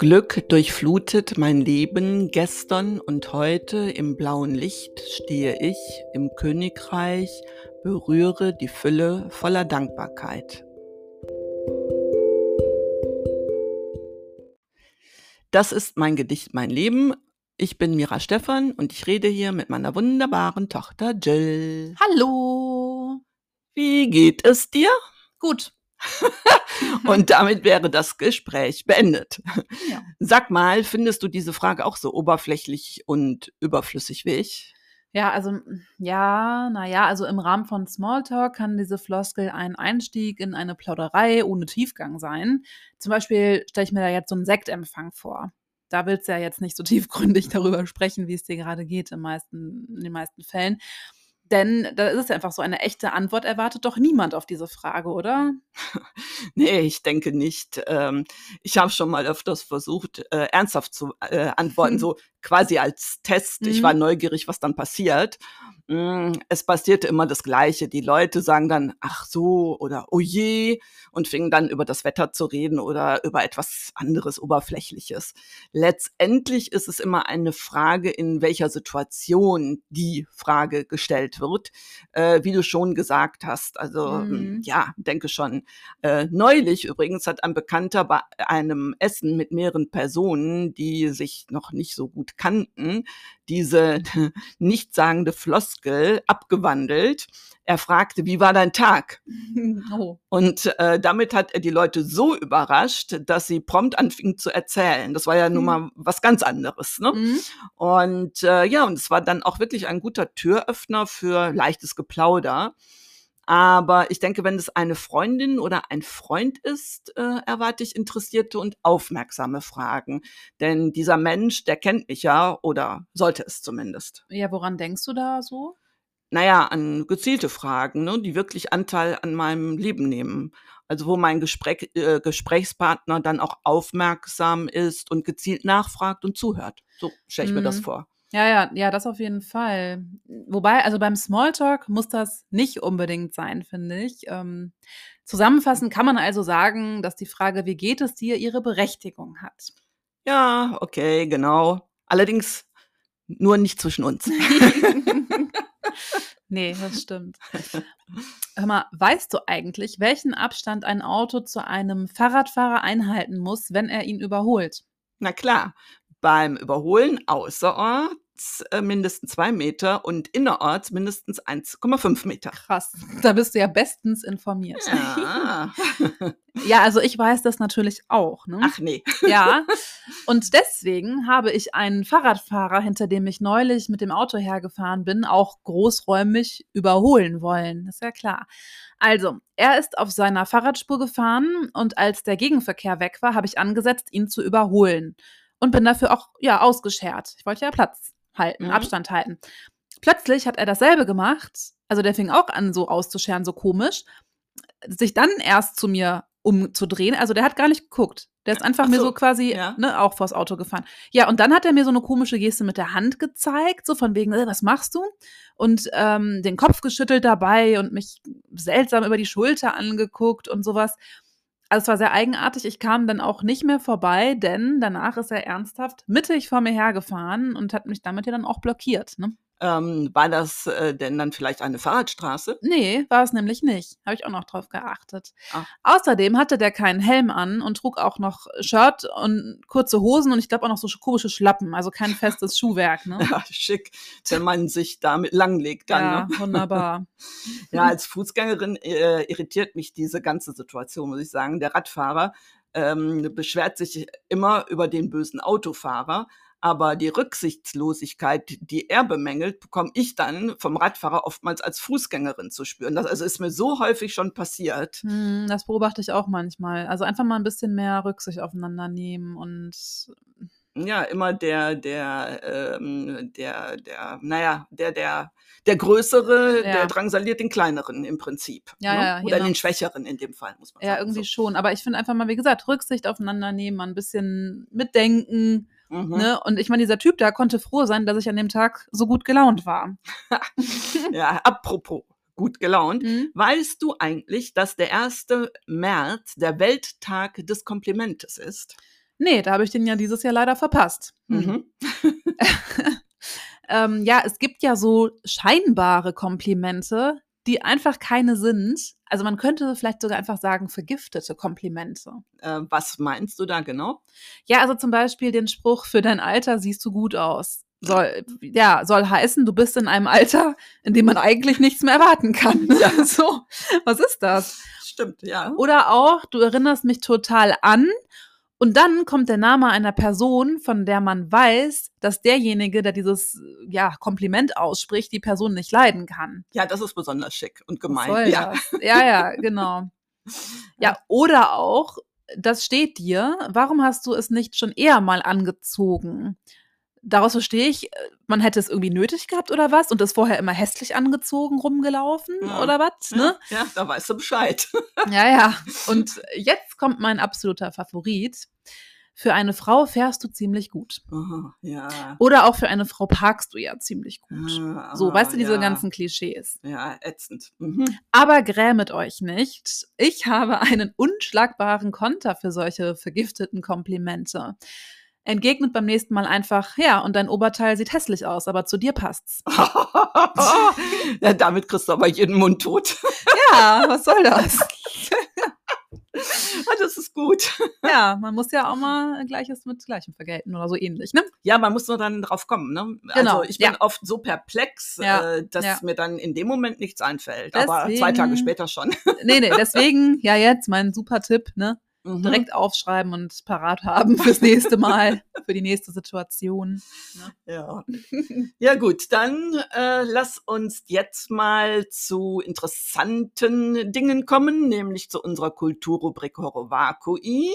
Glück durchflutet mein Leben gestern und heute im blauen Licht stehe ich im Königreich, berühre die Fülle voller Dankbarkeit. Das ist mein Gedicht Mein Leben. Ich bin Mira Stephan und ich rede hier mit meiner wunderbaren Tochter Jill. Hallo. Wie geht es dir? Gut. Und damit wäre das Gespräch beendet. Ja. Sag mal, findest du diese Frage auch so oberflächlich und überflüssig wie ich? Ja, also ja, naja, also im Rahmen von Smalltalk kann diese Floskel ein Einstieg in eine Plauderei ohne Tiefgang sein. Zum Beispiel stelle ich mir da jetzt so einen Sektempfang vor. Da willst du ja jetzt nicht so tiefgründig darüber sprechen, wie es dir gerade geht in, meisten, in den meisten Fällen. Denn da ist es ja einfach so, eine echte Antwort erwartet doch niemand auf diese Frage, oder? Nee, ich denke nicht. Ähm, ich habe schon mal öfters versucht, äh, ernsthaft zu äh, antworten, Hm. so quasi als Test. Ich Mhm. war neugierig, was dann passiert. Mm, Es passierte immer das Gleiche. Die Leute sagen dann, ach so oder oh je und fingen dann über das Wetter zu reden oder über etwas anderes Oberflächliches. Letztendlich ist es immer eine Frage, in welcher Situation die Frage gestellt wird, äh, wie du schon gesagt hast. Also Mhm. ja, denke schon. Äh, neulich übrigens hat ein Bekannter bei einem Essen mit mehreren Personen, die sich noch nicht so gut kannten, diese nichtssagende Floskel abgewandelt. Er fragte, wie war dein Tag? Oh. Und äh, damit hat er die Leute so überrascht, dass sie prompt anfingen zu erzählen. Das war ja nun Hm. mal was ganz anderes. Ne? Mhm. Und äh, ja, und es war dann auch wirklich ein guter Türöffner für leichtes Geplauder. Aber ich denke, wenn es eine Freundin oder ein Freund ist, äh, erwarte ich interessierte und aufmerksame Fragen. Denn dieser Mensch, der kennt mich ja oder sollte es zumindest. Ja, woran denkst du da so? Naja, an gezielte Fragen, ne, die wirklich Anteil an meinem Leben nehmen. Also wo mein Gespräch, äh, Gesprächspartner dann auch aufmerksam ist und gezielt nachfragt und zuhört. So stelle ich mir das Mhm. vor. Ja, ja, ja, das auf jeden Fall. Wobei, also beim Smalltalk muss das nicht unbedingt sein, finde ich. Ähm, zusammenfassend kann man also sagen, dass die Frage, wie geht es dir, ihre Berechtigung hat. Ja, okay, genau. Allerdings nur nicht zwischen uns. nee, das stimmt. Hör mal, weißt du eigentlich, welchen Abstand ein Auto zu einem Fahrradfahrer einhalten muss, wenn er ihn überholt? Na klar, beim Überholen äh, mindestens zwei Meter und innerorts mindestens 1,5 Meter. Krass, da bist du ja bestens informiert. Ja. Ja, also ich weiß das natürlich auch. Ne? Ach nee. Ja, und deswegen habe ich einen Fahrradfahrer, hinter dem ich neulich mit dem Auto hergefahren bin, auch großräumig überholen wollen. Das ist ja klar. Also, er ist auf seiner Fahrradspur gefahren und als der Gegenverkehr weg war, habe ich angesetzt, ihn zu überholen. Und bin dafür auch, ja, ausgeschert. Ich wollte ja Platz halten, Mhm. Abstand halten. Plötzlich hat er dasselbe gemacht. Also, der fing auch an, so auszuscheren, so komisch. Sich dann erst zu mir umzudrehen. Also, der hat gar nicht geguckt. Der ist einfach Ach mir so, so quasi, ja. ne, auch vors Auto gefahren. Ja, und dann hat er mir so eine komische Geste mit der Hand gezeigt, so von wegen, äh, was machst du? Und ähm, den Kopf geschüttelt dabei und mich seltsam über die Schulter angeguckt und sowas. Also es war sehr eigenartig. Ich kam dann auch nicht mehr vorbei, denn danach ist er ernsthaft mittig vor mir hergefahren und hat mich damit ja dann auch blockiert. Ne? Ähm, war das äh, denn dann vielleicht eine Fahrradstraße? Nee, war es nämlich nicht. Habe ich auch noch drauf geachtet. Ah. Außerdem hatte der keinen Helm an und trug auch noch Shirt und kurze Hosen und ich glaube auch noch so komische Schlappen, also kein festes Schuhwerk. Ne? Ja, schick, wenn man sich damit langlegt dann. ja, Ne? wunderbar. Ja, als Fußgängerin äh, irritiert mich diese ganze Situation, muss ich sagen. Der Radfahrer ähm, beschwert sich immer über den bösen Autofahrer, aber die Rücksichtslosigkeit, die er bemängelt, bekomme ich dann vom Radfahrer oftmals als Fußgängerin zu spüren. Das also ist mir so häufig schon passiert. Hm, das beobachte ich auch manchmal. Also einfach mal ein bisschen mehr Rücksicht aufeinander nehmen und Ja, immer der, der, ähm, der, der, naja, der, der, der Größere, Ja. der drangsaliert den Kleineren im Prinzip. Ja, ne? ja, Oder genau. den Schwächeren in dem Fall, muss man ja, sagen. irgendwie so. schon. Aber ich finde einfach mal, wie gesagt, Rücksicht aufeinander nehmen, mal ein bisschen mitdenken. Mhm. Ne? Und ich meine, dieser Typ da konnte froh sein, dass ich an dem Tag so gut gelaunt war. Ja, apropos gut gelaunt. Mhm. Weißt du eigentlich, dass der 1. März der Welttag des Komplimentes ist? Nee, da habe ich den ja dieses Jahr leider verpasst. Hm. Mhm. ähm, ja, es gibt ja so scheinbare Komplimente, die einfach keine sind. Also man könnte vielleicht sogar einfach sagen, vergiftete Komplimente. Äh, was meinst du da genau? Ja, also zum Beispiel den Spruch, für dein Alter siehst du gut aus. Soll, ja, soll heißen, du bist in einem Alter, in dem man eigentlich nichts mehr erwarten kann. Ja. So, was ist das? Stimmt, ja. Oder auch, du erinnerst mich total an. Und dann kommt der Name einer Person, von der man weiß, dass derjenige, der dieses ja, Kompliment ausspricht, die Person nicht leiden kann. Ja, das ist besonders schick und gemein. Ja. ja, ja, genau. Ja, oder auch, das steht dir, warum hast du es nicht schon eher mal angezogen? Daraus verstehe ich, äh, man hätte es irgendwie nötig gehabt oder was und ist vorher immer hässlich angezogen rumgelaufen Ja. oder was, ne? Ja, da weißt du Bescheid. Ja, ja. Und jetzt kommt mein absoluter Favorit. Für eine Frau fährst du ziemlich gut. Aha, ja. Oder auch für eine Frau parkst du ja ziemlich gut. Ah, So, weißt du, diese ja. ganzen Klischees. Ja, ätzend. Mhm. Aber grämet euch nicht. Ich habe einen unschlagbaren Konter für solche vergifteten Komplimente. Entgegnet beim nächsten Mal einfach, ja, und dein Oberteil sieht hässlich aus, aber zu dir passt's. ja, damit kriegst du aber jeden Mund tot. Ja, was soll das? Ah, das ist gut. Ja, man muss ja auch mal Gleiches mit Gleichem vergelten oder so ähnlich, ne? Ja, man muss nur dann drauf kommen. Ne? Genau, Also ich bin ja. oft so perplex, Ja, äh, dass ja. mir dann in dem Moment nichts einfällt. Aber zwei Deswegen- Tage später schon. Nee, nee, deswegen, ja, jetzt mein super Tipp, ne? Mhm. Direkt aufschreiben und parat haben fürs nächste Mal, für die nächste Situation. Ja. ja gut, dann äh, lass uns jetzt mal zu interessanten Dingen kommen, nämlich zu unserer Kulturrubrik Horovakui.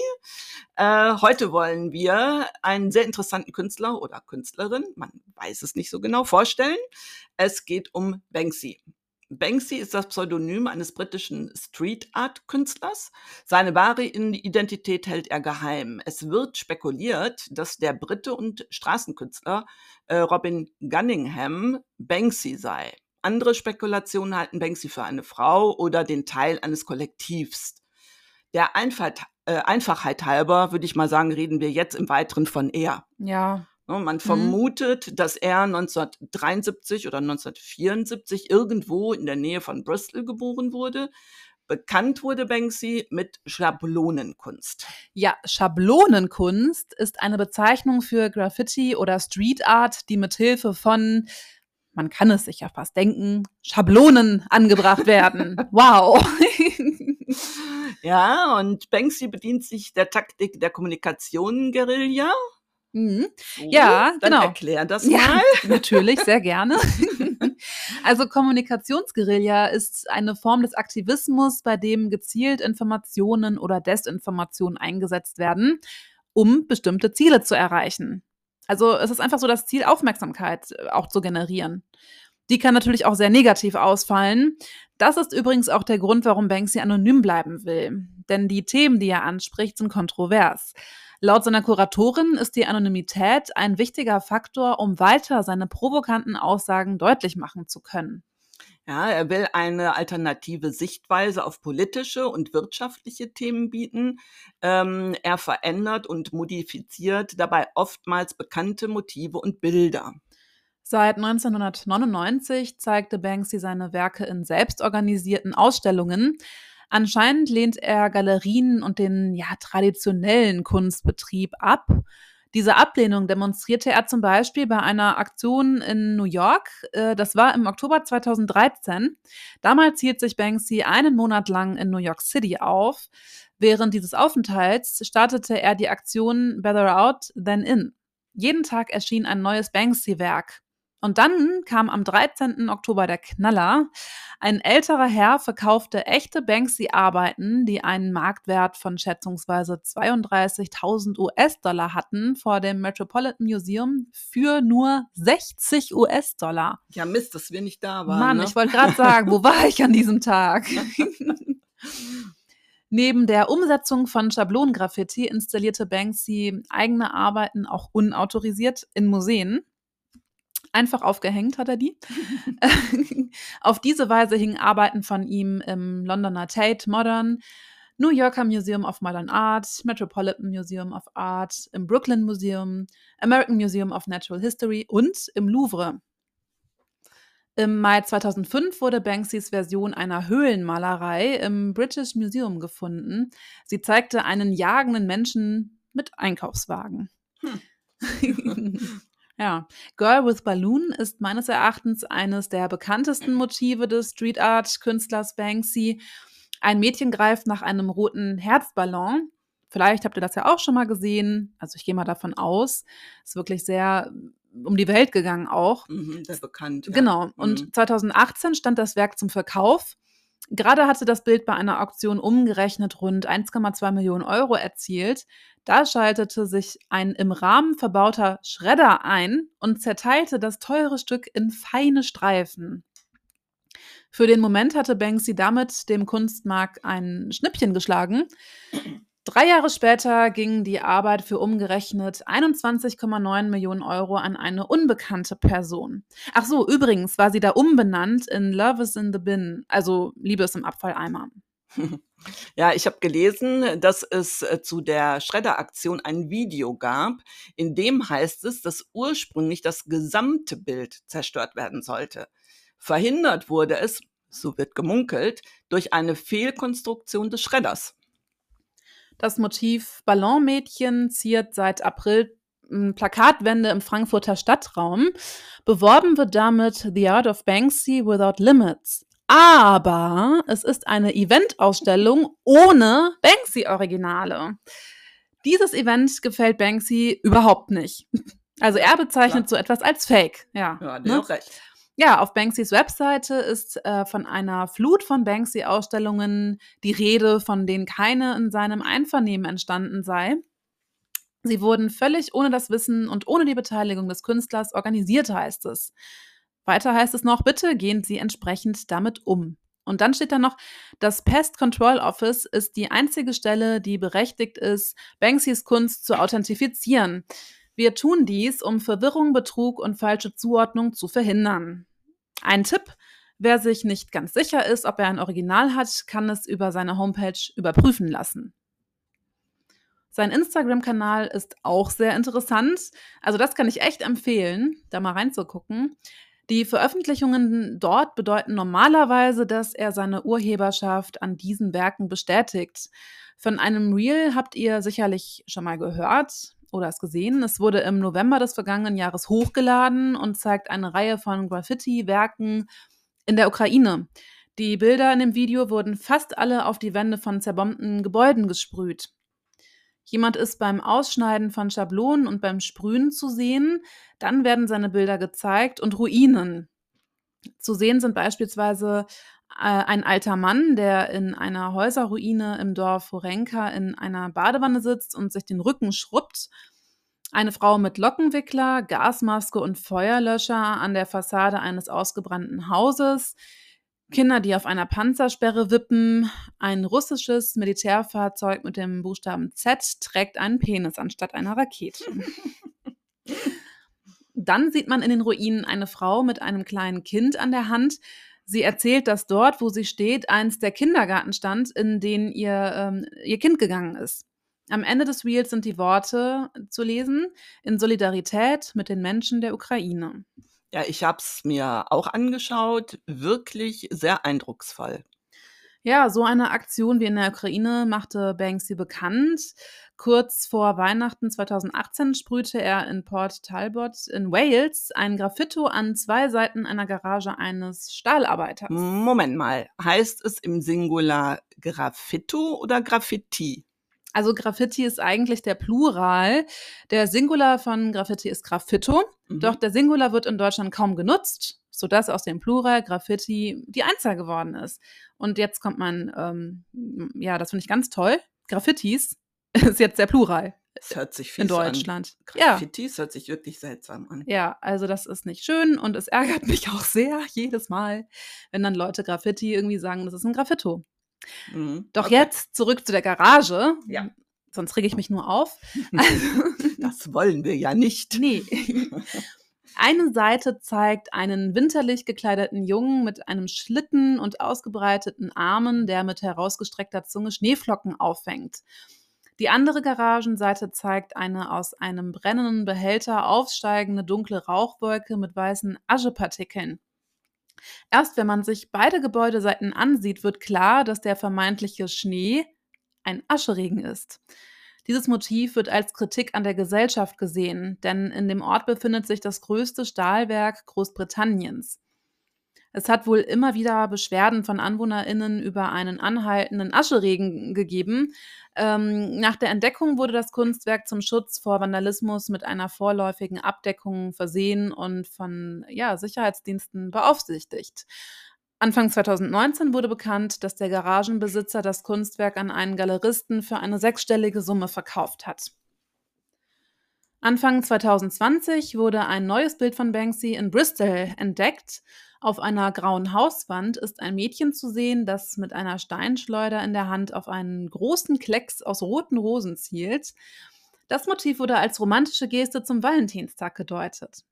Äh, heute wollen wir einen sehr interessanten Künstler oder Künstlerin, man weiß es nicht so genau, vorstellen. Es geht um Banksy. Banksy ist das Pseudonym eines britischen Street Art Künstlers. Seine wahre Identität hält er geheim. Es wird spekuliert, dass der Brite und Straßenkünstler äh, Robin Gunningham Banksy sei. Andere Spekulationen halten Banksy für eine Frau oder den Teil eines Kollektivs. Der Einfalt, äh, Einfachheit halber würde ich mal sagen, reden wir jetzt im Weiteren von er. Ja, Man vermutet, dass er 1973 oder 1974 irgendwo in der Nähe von Bristol geboren wurde. Bekannt wurde Banksy mit Schablonenkunst. Ja, Schablonenkunst ist eine Bezeichnung für Graffiti oder Street Art, die mit Hilfe von, man kann es sich ja fast denken, Schablonen angebracht werden. Wow. Ja, und Banksy bedient sich der Taktik der Kommunikation-Guerilla. Mhm. So, Ja, dann genau. erklär das Ja, mal. natürlich, sehr gerne. Also Kommunikationsguerilla ist eine Form des Aktivismus, bei dem gezielt Informationen oder Desinformationen eingesetzt werden, um bestimmte Ziele zu erreichen. Also es ist einfach so das Ziel, Aufmerksamkeit äh, auch zu generieren. Die kann natürlich auch sehr negativ ausfallen. Das ist übrigens auch der Grund, warum Banksy anonym bleiben will. Denn die Themen, die er anspricht, sind kontrovers. Laut seiner Kuratorin ist die Anonymität ein wichtiger Faktor, um weiter seine provokanten Aussagen deutlich machen zu können. Ja, er will eine alternative Sichtweise auf politische und wirtschaftliche Themen bieten. Ähm, er verändert und modifiziert dabei oftmals bekannte Motive und Bilder. Seit 1999 zeigte Banksy seine Werke in selbstorganisierten Ausstellungen. Anscheinend lehnt er Galerien und den ja, traditionellen Kunstbetrieb ab. Diese Ablehnung demonstrierte er zum Beispiel bei einer Aktion in New York. Äh, Das war im Oktober 2013. Damals hielt sich Banksy einen Monat lang in New York City auf. Während dieses Aufenthalts startete er die Aktion Better Out Than In. Jeden Tag erschien ein neues Banksy-Werk. Und dann kam am 13. Oktober der Knaller. Ein älterer Herr verkaufte echte Banksy-Arbeiten, die einen Marktwert von schätzungsweise 32.000 US-Dollar hatten, vor dem Metropolitan Museum für nur 60 US-Dollar. Ja, Mist, dass wir nicht da waren. Mann, ne? ich wollte gerade sagen, wo war ich an diesem Tag? Neben der Umsetzung von Schablonengraffiti installierte Banksy eigene Arbeiten auch unautorisiert in Museen. Einfach aufgehängt hat er die. Auf diese Weise hingen Arbeiten von ihm im Londoner Tate Modern, New Yorker Museum of Modern Art, Metropolitan Museum of Art, im Brooklyn Museum, American Museum of Natural History und im Louvre. Im Mai 2005 wurde Banksys Version einer Höhlenmalerei im British Museum gefunden. Sie zeigte einen jagenden Menschen mit Einkaufswagen. Hm. ja, Girl with Balloon ist meines Erachtens eines der bekanntesten Motive des Street Art Künstlers Banksy. Ein Mädchen greift nach einem roten Herzballon. Vielleicht habt ihr das ja auch schon mal gesehen. Also ich gehe mal davon aus. Ist wirklich sehr um die Welt gegangen auch. Mhm, sehr bekannt. Ja. Genau. Und mhm. 2018 stand das Werk zum Verkauf. Gerade hatte das Bild bei einer Auktion umgerechnet rund 1,2 Millionen Euro erzielt. Da schaltete sich ein im Rahmen verbauter Schredder ein und zerteilte das teure Stück in feine Streifen. Für den Moment hatte Banksy damit dem Kunstmarkt ein Schnippchen geschlagen. Drei Jahre später ging die Arbeit für umgerechnet 21,9 Millionen Euro an eine unbekannte Person. Ach so, übrigens war sie da umbenannt in Love is in the Bin, also Liebe ist im Abfalleimer. Ja, ich habe gelesen, dass es äh, zu der Schredderaktion ein Video gab, in dem heißt es, dass ursprünglich das gesamte Bild zerstört werden sollte. Verhindert wurde es, so wird gemunkelt, durch eine Fehlkonstruktion des Schredders. Das Motiv Ballonmädchen ziert seit April Plakatwände im Frankfurter Stadtraum. Beworben wird damit The Art of Banksy Without Limits. Aber es ist eine Eventausstellung ohne Banksy-Originale. Dieses Event gefällt Banksy überhaupt nicht. Also er bezeichnet ja. so etwas als Fake. Ja, ja der ne? auch recht. Ja, auf Banksys Webseite ist äh, von einer Flut von Banksy-Ausstellungen die Rede, von denen keine in seinem Einvernehmen entstanden sei. Sie wurden völlig ohne das Wissen und ohne die Beteiligung des Künstlers organisiert, heißt es. Weiter heißt es noch, bitte gehen Sie entsprechend damit um. Und dann steht da noch, das Pest Control Office ist die einzige Stelle, die berechtigt ist, Banksys Kunst zu authentifizieren. Wir tun dies, um Verwirrung, Betrug und falsche Zuordnung zu verhindern. Ein Tipp, wer sich nicht ganz sicher ist, ob er ein Original hat, kann es über seine Homepage überprüfen lassen. Sein Instagram-Kanal ist auch sehr interessant. Also das kann ich echt empfehlen, da mal reinzugucken. Die Veröffentlichungen dort bedeuten normalerweise, dass er seine Urheberschaft an diesen Werken bestätigt. Von einem Reel habt ihr sicherlich schon mal gehört oder es gesehen. Es wurde im November des vergangenen Jahres hochgeladen und zeigt eine Reihe von Graffiti-Werken in der Ukraine. Die Bilder in dem Video wurden fast alle auf die Wände von zerbombten Gebäuden gesprüht. Jemand ist beim Ausschneiden von Schablonen und beim Sprühen zu sehen, dann werden seine Bilder gezeigt und Ruinen. Zu sehen sind beispielsweise ein alter Mann, der in einer Häuserruine im Dorf Horenka in einer Badewanne sitzt und sich den Rücken schrubbt. Eine Frau mit Lockenwickler, Gasmaske und Feuerlöscher an der Fassade eines ausgebrannten Hauses. Kinder, die auf einer Panzersperre wippen. Ein russisches Militärfahrzeug mit dem Buchstaben Z trägt einen Penis anstatt einer Rakete. Dann sieht man in den Ruinen eine Frau mit einem kleinen Kind an der Hand, Sie erzählt, dass dort, wo sie steht, eins der Kindergarten stand, in den ihr, ähm, ihr Kind gegangen ist. Am Ende des Reels sind die Worte zu lesen, in Solidarität mit den Menschen der Ukraine. Ja, ich habe es mir auch angeschaut, wirklich sehr eindrucksvoll. Ja, so eine Aktion wie in der Ukraine machte Banksy bekannt. Kurz vor Weihnachten 2018 sprühte er in Port Talbot in Wales ein Graffito an zwei Seiten einer Garage eines Stahlarbeiters. Moment mal, heißt es im Singular Graffito oder Graffiti? Also Graffiti ist eigentlich der Plural. Der Singular von Graffiti ist Graffito. Mhm. Doch der Singular wird in Deutschland kaum genutzt, sodass aus dem Plural Graffiti die Einzahl geworden ist. Und jetzt kommt man, ähm, ja, das finde ich ganz toll. Graffitis ist jetzt der Plural. Das hört sich viel in Deutschland. An. Graffitis ja. hört sich wirklich seltsam an. Ja, also das ist nicht schön und es ärgert mich auch sehr jedes Mal, wenn dann Leute Graffiti irgendwie sagen, das ist ein Graffito. Mhm. Doch okay. jetzt zurück zu der Garage. Ja. Sonst rege ich mich nur auf. Also, das wollen wir ja nicht. Nee. Eine Seite zeigt einen winterlich gekleideten Jungen mit einem Schlitten und ausgebreiteten Armen, der mit herausgestreckter Zunge Schneeflocken auffängt. Die andere Garagenseite zeigt eine aus einem brennenden Behälter aufsteigende dunkle Rauchwolke mit weißen Aschepartikeln. Erst wenn man sich beide Gebäudeseiten ansieht, wird klar, dass der vermeintliche Schnee ein Ascheregen ist. Dieses Motiv wird als Kritik an der Gesellschaft gesehen, denn in dem Ort befindet sich das größte Stahlwerk Großbritanniens. Es hat wohl immer wieder Beschwerden von AnwohnerInnen über einen anhaltenden Ascheregen gegeben. Ähm, nach der Entdeckung wurde das Kunstwerk zum Schutz vor Vandalismus mit einer vorläufigen Abdeckung versehen und von ja, Sicherheitsdiensten beaufsichtigt. Anfang 2019 wurde bekannt, dass der Garagenbesitzer das Kunstwerk an einen Galeristen für eine sechsstellige Summe verkauft hat. Anfang 2020 wurde ein neues Bild von Banksy in Bristol entdeckt. Auf einer grauen Hauswand ist ein Mädchen zu sehen, das mit einer Steinschleuder in der Hand auf einen großen Klecks aus roten Rosen zielt. Das Motiv wurde als romantische Geste zum Valentinstag gedeutet.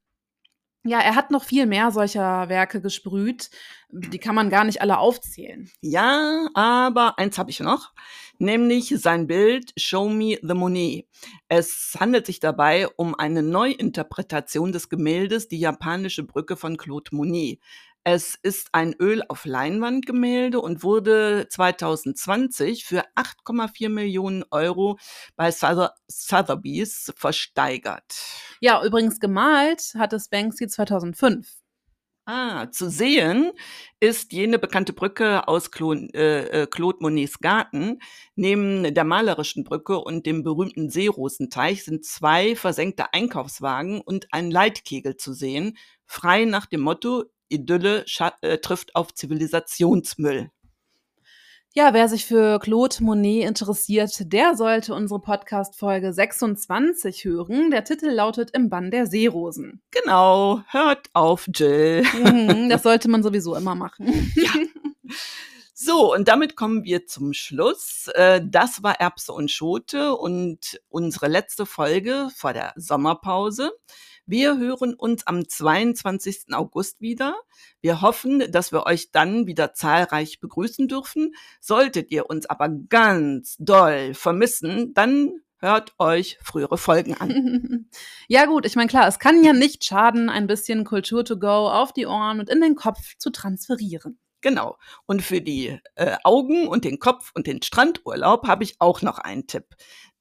Ja, er hat noch viel mehr solcher Werke gesprüht. Die kann man gar nicht alle aufzählen. Ja, aber eins habe ich noch, nämlich sein Bild Show Me the Monet. Es handelt sich dabei um eine Neuinterpretation des Gemäldes Die japanische Brücke von Claude Monet. Es ist ein Öl auf Leinwandgemälde und wurde 2020 für 8,4 Millionen Euro bei Sotheby's versteigert. Ja, übrigens gemalt hat es Banksy 2005. Ah, zu sehen ist jene bekannte Brücke aus Claude, äh, äh, Claude Monets Garten. Neben der malerischen Brücke und dem berühmten Seerosenteich sind zwei versenkte Einkaufswagen und ein Leitkegel zu sehen, frei nach dem Motto Idylle äh, trifft auf Zivilisationsmüll. Ja, wer sich für Claude Monet interessiert, der sollte unsere Podcast-Folge 26 hören. Der Titel lautet Im Bann der Seerosen. Genau, hört auf, Jill. Mhm, das sollte man sowieso immer machen. Ja. So, und damit kommen wir zum Schluss. Äh, das war Erbse und Schote und unsere letzte Folge vor der Sommerpause. Wir hören uns am 22. August wieder. Wir hoffen, dass wir euch dann wieder zahlreich begrüßen dürfen. Solltet ihr uns aber ganz doll vermissen, dann hört euch frühere Folgen an. Ja gut, ich meine klar, es kann ja nicht schaden, ein bisschen Kultur to go auf die Ohren und in den Kopf zu transferieren. Genau. Und für die äh, Augen und den Kopf und den Strandurlaub habe ich auch noch einen Tipp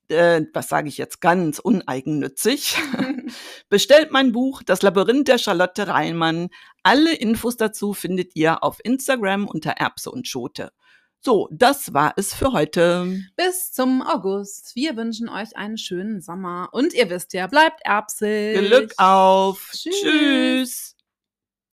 äh, was sage ich jetzt ganz uneigennützig, bestellt mein Buch Das Labyrinth der Charlotte Reimann. Alle Infos dazu findet ihr auf Instagram unter Erbse und Schote. So, das war es für heute. Bis zum August. Wir wünschen euch einen schönen Sommer. Und ihr wisst ja, bleibt erbsig. Glück auf. Tschüss. Tschüss.